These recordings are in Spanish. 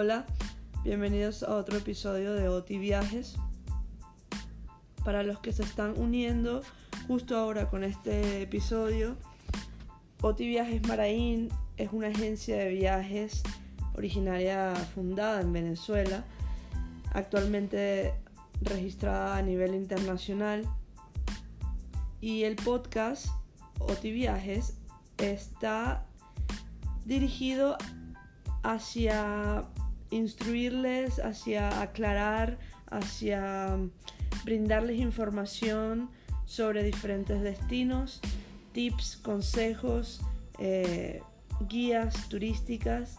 Hola, bienvenidos a otro episodio de OTI Viajes. Para los que se están uniendo justo ahora con este episodio, OTI Viajes Maraín es una agencia de viajes originaria fundada en Venezuela, actualmente registrada a nivel internacional. Y el podcast OTI Viajes está dirigido hacia instruirles, hacia aclarar, hacia brindarles información sobre diferentes destinos, tips, consejos, eh, guías turísticas,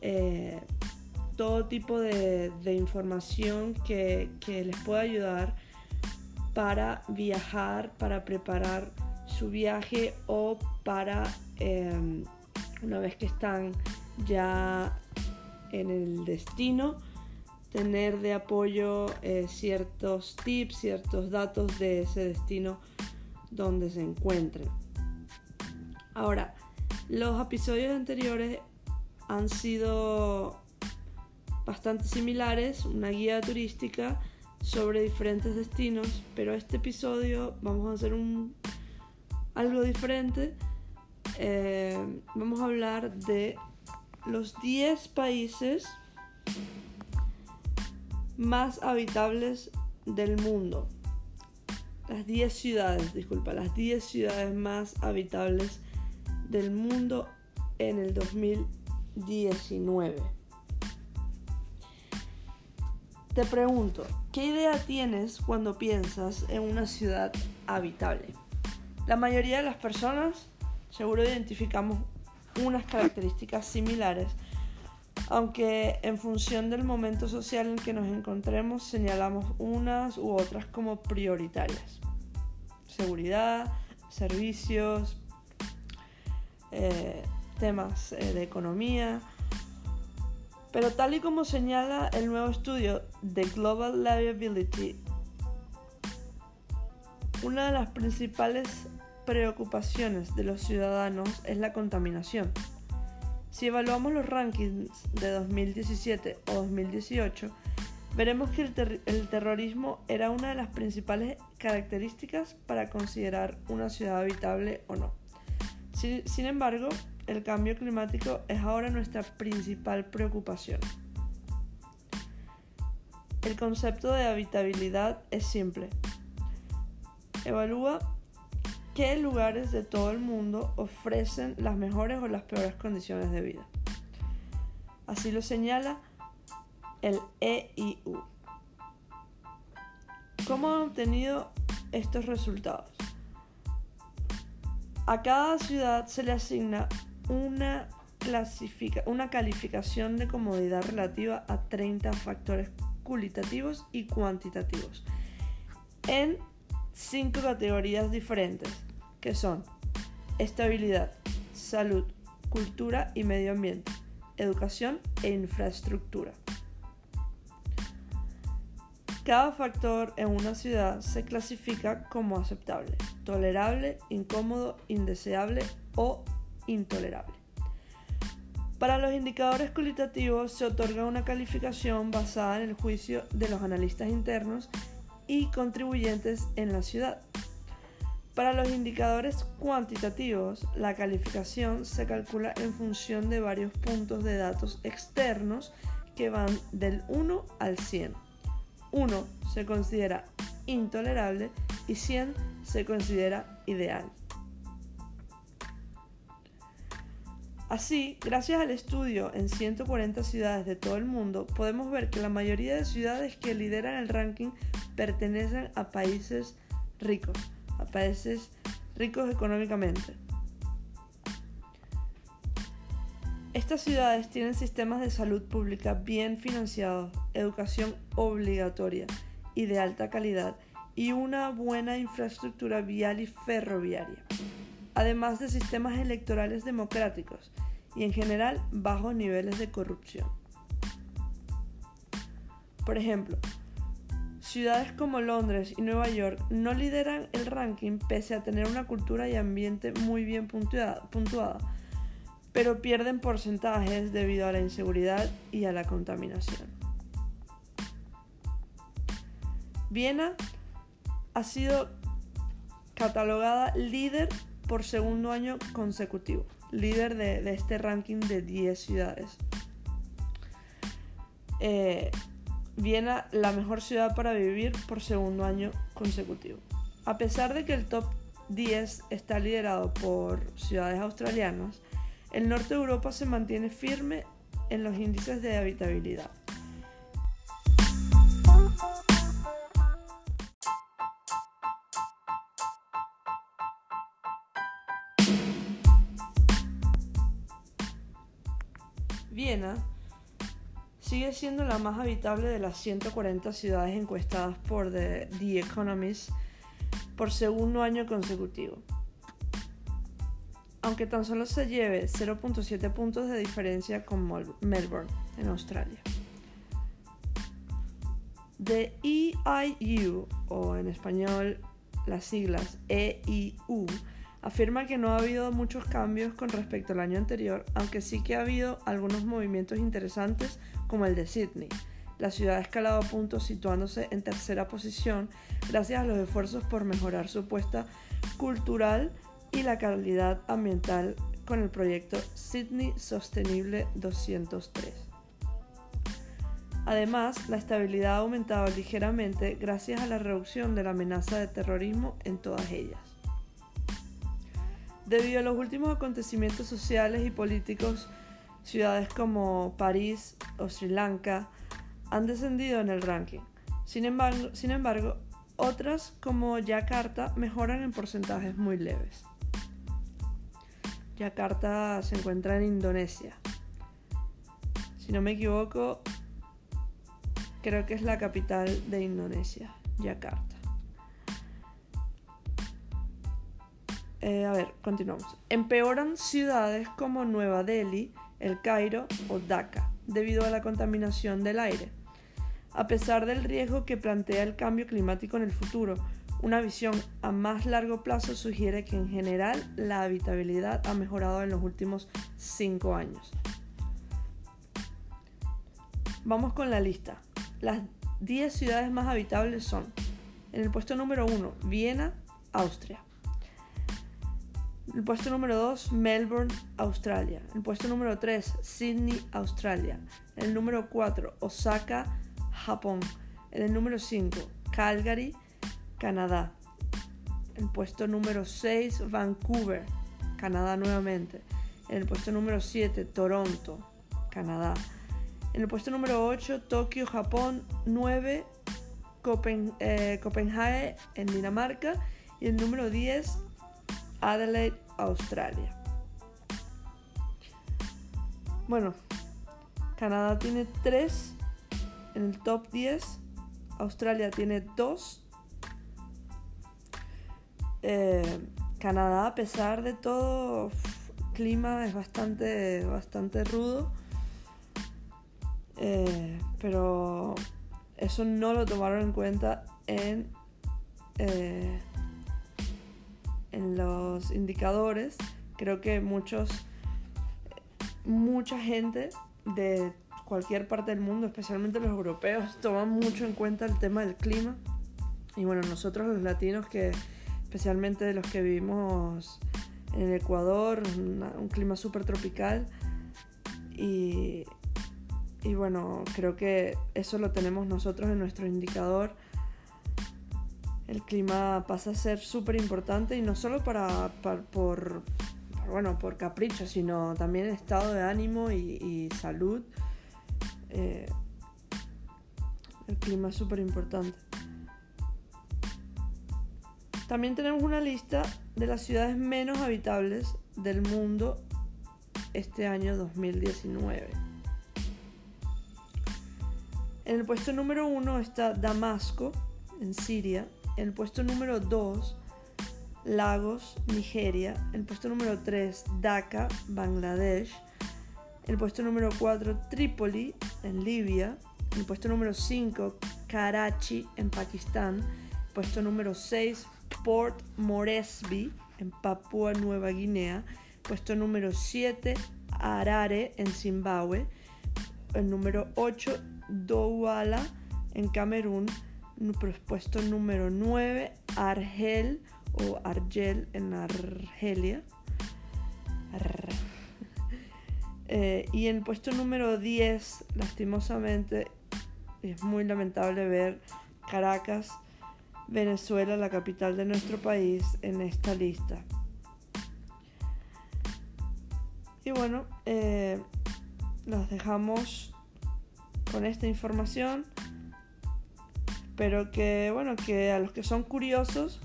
eh, todo tipo de, información que, les pueda ayudar para viajar, para preparar su viaje o para em, una vez que están ya en el destino, tener de apoyo eh, ciertos tips, ciertos datos de ese destino donde se encuentren. Ahora, los episodios anteriores han sido bastante similares, una guía turística sobre diferentes destinos, pero este episodio vamos a hacer un algo diferente. Eh, vamos a hablar de los 10 países más habitables del mundo. Las 10 ciudades, disculpa, las 10 ciudades más habitables del mundo en el 2019. Te pregunto, ¿qué idea tienes cuando piensas en una ciudad habitable? La mayoría de las personas seguro identificamos unas características similares, aunque en función del momento social en que nos encontremos señalamos unas u otras como prioritarias. Seguridad, servicios, eh, temas eh, de economía. Pero tal y como señala el nuevo estudio de Global Liability, una de las principales preocupaciones de los ciudadanos es la contaminación. Si evaluamos los rankings de 2017 o 2018, veremos que el, terrorismo era una de las principales características para considerar una ciudad habitable o no. sin embargo, el cambio climático es ahora nuestra principal preocupación. El concepto de habitabilidad es simple. Evalúa qué lugares de todo el mundo ofrecen las mejores o las peores condiciones de vida. Así lo señala el EIU. ¿Cómo han obtenido estos resultados? A cada ciudad se le asigna una, una calificación de comodidad relativa a 30 factores cualitativos y cuantitativos en cinco categorías diferentes, que son estabilidad, salud, cultura y medio ambiente, educación e infraestructura. Cada factor en una ciudad se clasifica como aceptable, tolerable, incómodo, indeseable o intolerable. Para los indicadores cualitativos se otorga una calificación basada en el juicio de los analistas internos y contribuyentes en la ciudad. Para los indicadores cuantitativos, la calificación se calcula en función de varios puntos de datos externos que van del 1 al 100. 1 se considera intolerable y 100 se considera ideal. Así, gracias al estudio en 140 ciudades de todo el mundo, podemos ver que la mayoría de ciudades que lideran el ranking pertenecen a países ricos, a países ricos económicamente. Estas ciudades tienen sistemas de salud pública bien financiados, educación obligatoria y de alta calidad y una buena infraestructura vial y ferroviaria además de sistemas electorales democráticos y en general bajos niveles de corrupción. Por ejemplo, ciudades como Londres y Nueva York no lideran el ranking pese a tener una cultura y ambiente muy bien puntuada, pero pierden porcentajes debido a la inseguridad y a la contaminación. Viena ha sido catalogada líder por segundo año consecutivo, líder de, este ranking de 10 ciudades. Eh, Viena, la mejor ciudad para vivir por segundo año consecutivo. A pesar de que el top 10 está liderado por ciudades australianas, el norte de Europa se mantiene firme en los índices de habitabilidad. Viena sigue siendo la más habitable de las 140 ciudades encuestadas por The, Economist por segundo año consecutivo. Aunque tan solo se lleve 0.7 puntos de diferencia con Melbourne, en Australia. The EIU, o en español las siglas EIU, afirma que no ha habido muchos cambios con respecto al año anterior, aunque sí que ha habido algunos movimientos interesantes como el de Sydney. La ciudad ha escalado puntos situándose en tercera posición gracias a los esfuerzos por mejorar su puesta cultural y la calidad ambiental con el proyecto Sydney Sostenible 203. Además, la estabilidad ha aumentado ligeramente gracias a la reducción de la amenaza de terrorismo en todas ellas. Debido a los últimos acontecimientos sociales y políticos, ciudades como París o Sri Lanka han descendido en el ranking. Sin embargo, sin embargo, otras como Yakarta mejoran en porcentajes muy leves. Yakarta se encuentra en Indonesia. Si no me equivoco, creo que es la capital de Indonesia, Yakarta. Eh, a ver, continuamos. Empeoran ciudades como Nueva Delhi, El Cairo o Dhaka debido a la contaminación del aire. A pesar del riesgo que plantea el cambio climático en el futuro, una visión a más largo plazo sugiere que en general la habitabilidad ha mejorado en los últimos 5 años. Vamos con la lista. Las 10 ciudades más habitables son, en el puesto número 1, Viena, Austria. El puesto número 2, Melbourne, Australia. El puesto número 3, Sydney, Australia. El número 4, Osaka, Japón. el número 5, Calgary, Canadá. El puesto número 6, Vancouver, Canadá nuevamente. En el puesto número 7, Toronto, Canadá. En el puesto número 8, Tokio, Japón. 9, eh, Copenhague, en Dinamarca. Y el número 10, Adelaide, Australia. Bueno, Canadá tiene 3 en el top 10. Australia tiene 2. Eh, Canadá, a pesar de todo, clima es bastante, bastante rudo. Eh, pero eso no lo tomaron en cuenta en eh, en los indicadores, creo que muchos, mucha gente de cualquier parte del mundo, especialmente los europeos, toman mucho en cuenta el tema del clima. Y bueno, nosotros los latinos, que especialmente los que vivimos en el Ecuador, un clima súper tropical. Y, y bueno, creo que eso lo tenemos nosotros en nuestro indicador el clima pasa a ser súper importante y no solo para, por, bueno, por capricho, sino también estado de ánimo y, salud. Eh, el clima es súper importante. También tenemos una lista de las ciudades menos habitables del mundo este año 2019. En el puesto número uno está Damasco, en Siria, el puesto número 2, Lagos, Nigeria. El puesto número 3, Dhaka, Bangladesh. El puesto número 4, Trípoli, en Libia. El puesto número 5, Karachi, en Pakistán. Puesto número 6, Port Moresby, en Papúa Nueva Guinea. Puesto número 7, Harare en Zimbabue, el número 8 Douala en Camerún, puesto número 9 Argel o Argel en Argelia. Eh, y en puesto número 10, lastimosamente, es muy lamentable ver Caracas, Venezuela, la capital de nuestro país, en esta lista. Y bueno, eh, los dejamos con esta información. Espero que, bueno, que a los que son curiosos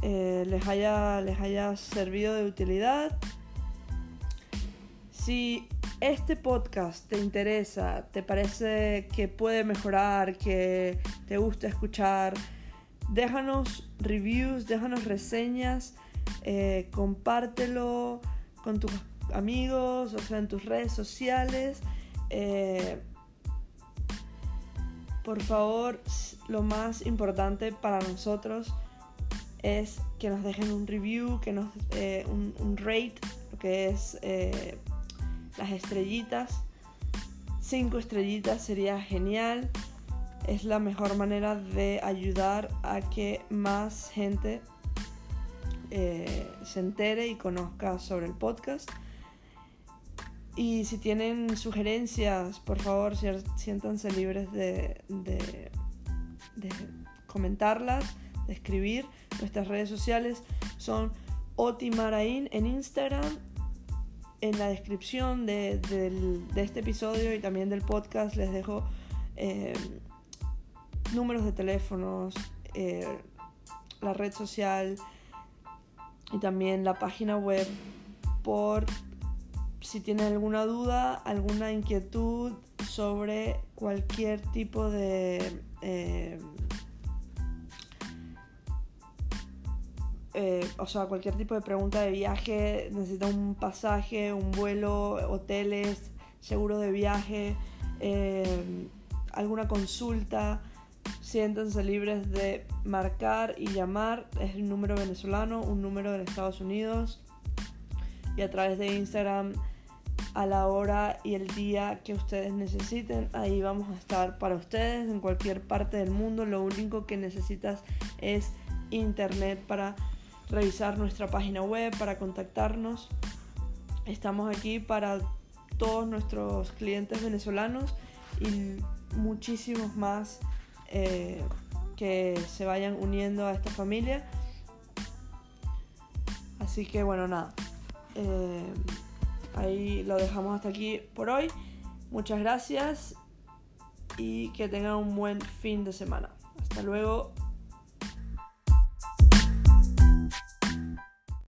eh, les, haya, les haya servido de utilidad. Si este podcast te interesa, te parece que puede mejorar, que te gusta escuchar, déjanos reviews, déjanos reseñas, eh, compártelo con tus amigos, o sea, en tus redes sociales. Eh, por favor, lo más importante para nosotros es que nos dejen un review, que nos eh, un, rate, lo que es eh, las estrellitas. Cinco estrellitas sería genial. Es la mejor manera de ayudar a que más gente eh, se entere y conozca sobre el podcast. Y si tienen sugerencias, por favor, siéntanse libres de, comentarlas, de escribir. Nuestras redes sociales son Otimarain en Instagram. En la descripción de, este episodio y también del podcast les dejo eh, números de teléfonos, eh, la red social, y también la página web por si tienen alguna duda, alguna inquietud sobre cualquier tipo de eh, eh, o sea, cualquier tipo de pregunta de viaje, necesita un pasaje, un vuelo, hoteles, seguro de viaje, eh, alguna consulta, siéntanse libres de marcar y llamar. Es un número venezolano, un número de Estados Unidos. Y a través de Instagram a la hora y el día que ustedes necesiten. Ahí vamos a estar para ustedes en cualquier parte del mundo. Lo único que necesitas es internet para revisar nuestra página web, para contactarnos. Estamos aquí para todos nuestros clientes venezolanos y muchísimos más eh, que se vayan uniendo a esta familia. Así que bueno, nada. Eh, ahí lo dejamos hasta aquí por hoy. Muchas gracias y que tengan un buen fin de semana. Hasta luego.